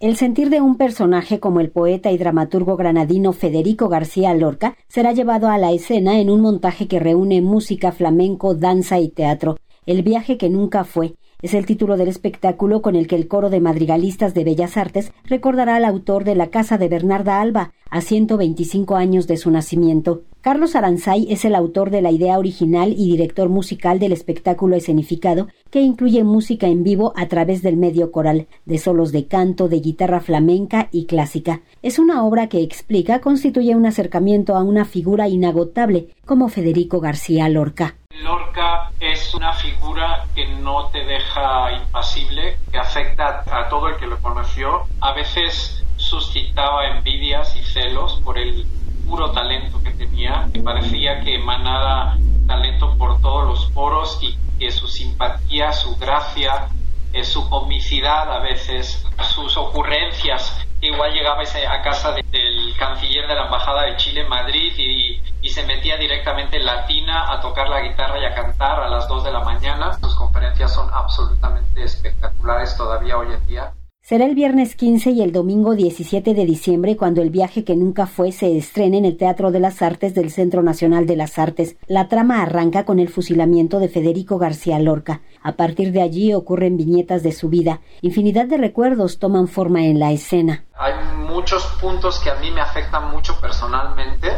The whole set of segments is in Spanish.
El sentir de un personaje como el poeta y dramaturgo granadino Federico García Lorca será llevado a la escena en un montaje que reúne música, flamenco, danza y teatro. El viaje que nunca fue es el título del espectáculo con el que el coro de madrigalistas de Bellas Artes recordará al autor de La Casa de Bernarda Alba, a 125 años de su nacimiento. Carlos Aranzay es el autor de la idea original y director musical del espectáculo escenificado, que incluye música en vivo a través del medio coral, de solos de canto, de guitarra flamenca y clásica. Es una obra que explica constituye un acercamiento a una figura inagotable como Federico García Lorca. Lorca es una figura que no te deja impasible, que afecta a todo el que lo conoció. A veces suscitaba envidias y celos por el puro talento que tenía. Me parecía que emanaba talento por todos los poros y que su simpatía, su gracia, eh, su comicidad a veces, sus ocurrencias. Igual llegaba a casa del canciller de la Embajada de Chile en Madrid y, y, se metía directamente en latina a tocar la guitarra y a cantar a las 2 de la mañana. Sus conferencias son absolutamente espectaculares todavía hoy en día. Será el viernes 15 y el domingo 17 de diciembre cuando El viaje que nunca fue se estrene en el Teatro de las Artes del Centro Nacional de las Artes. La trama arranca con el fusilamiento de Federico García Lorca. A partir de allí ocurren viñetas de su vida. Infinidad de recuerdos toman forma en la escena. Hay muchos puntos que a mí me afectan mucho personalmente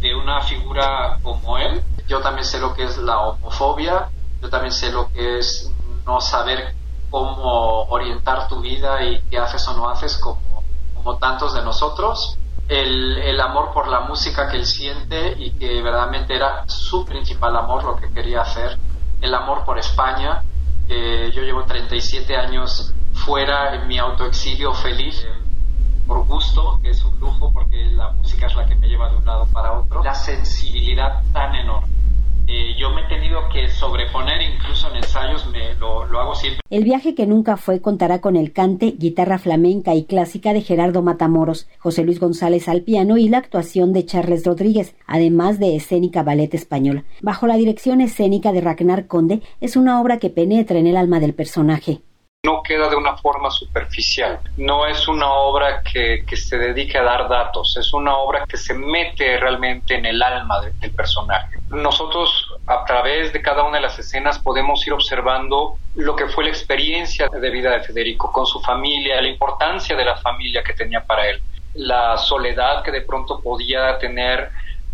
de una figura como él. Yo también sé lo que es la homofobia, yo también sé lo que es no saber cómo orientar tu vida y qué haces o no haces como, como tantos de nosotros. El, el, amor por la música que él siente y que verdaderamente era su principal amor, lo que quería hacer. El amor por España. Eh, yo llevo 37 años fuera en mi autoexilio feliz, por gusto, que es un lujo porque la música es la que me lleva de un lado para otro. La sensibilidad tan enorme eh, yo me he tenido que sobreponer, incluso en ensayos me lo, lo, hago siempre. El viaje que nunca fue contará con el cante, guitarra flamenca y clásica de Gerardo Matamoros, José Luis González al piano y la actuación de Charles Rodríguez, además de escénica ballet español. Bajo la dirección escénica de Ragnar Conde, es una obra que penetra en el alma del personaje no queda de una forma superficial. No es una obra que, que, se dedique a dar datos, es una obra que se mete realmente en el alma de, del personaje. Nosotros a través de cada una de las escenas podemos ir observando lo que fue la experiencia de vida de Federico con su familia, la importancia de la familia que tenía para él, la soledad que de pronto podía tener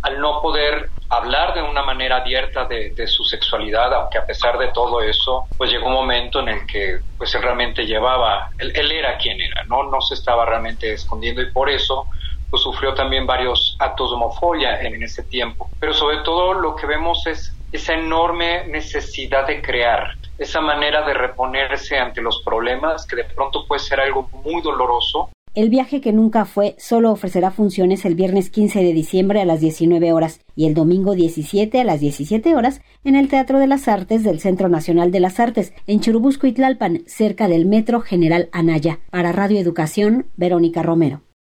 al no poder hablar de una manera abierta de, su sexualidad, aunque a pesar de todo eso, pues llegó un momento en el que pues él realmente llevaba, él, era quien era, ¿no? No se estaba realmente escondiendo y por eso pues sufrió también varios actos de homofobia en ese tiempo. Pero sobre todo lo que vemos es esa enorme necesidad de crear, esa manera de reponerse ante los problemas que de pronto puede ser algo muy doloroso, el viaje que nunca fue solo ofrecerá funciones el viernes 15 de diciembre a las 19 horas y el domingo 17 a las 17 horas en el Teatro de las Artes del Centro Nacional de las Artes en Churubusco y cerca del Metro General Anaya. Para Radio Educación, Verónica Romero.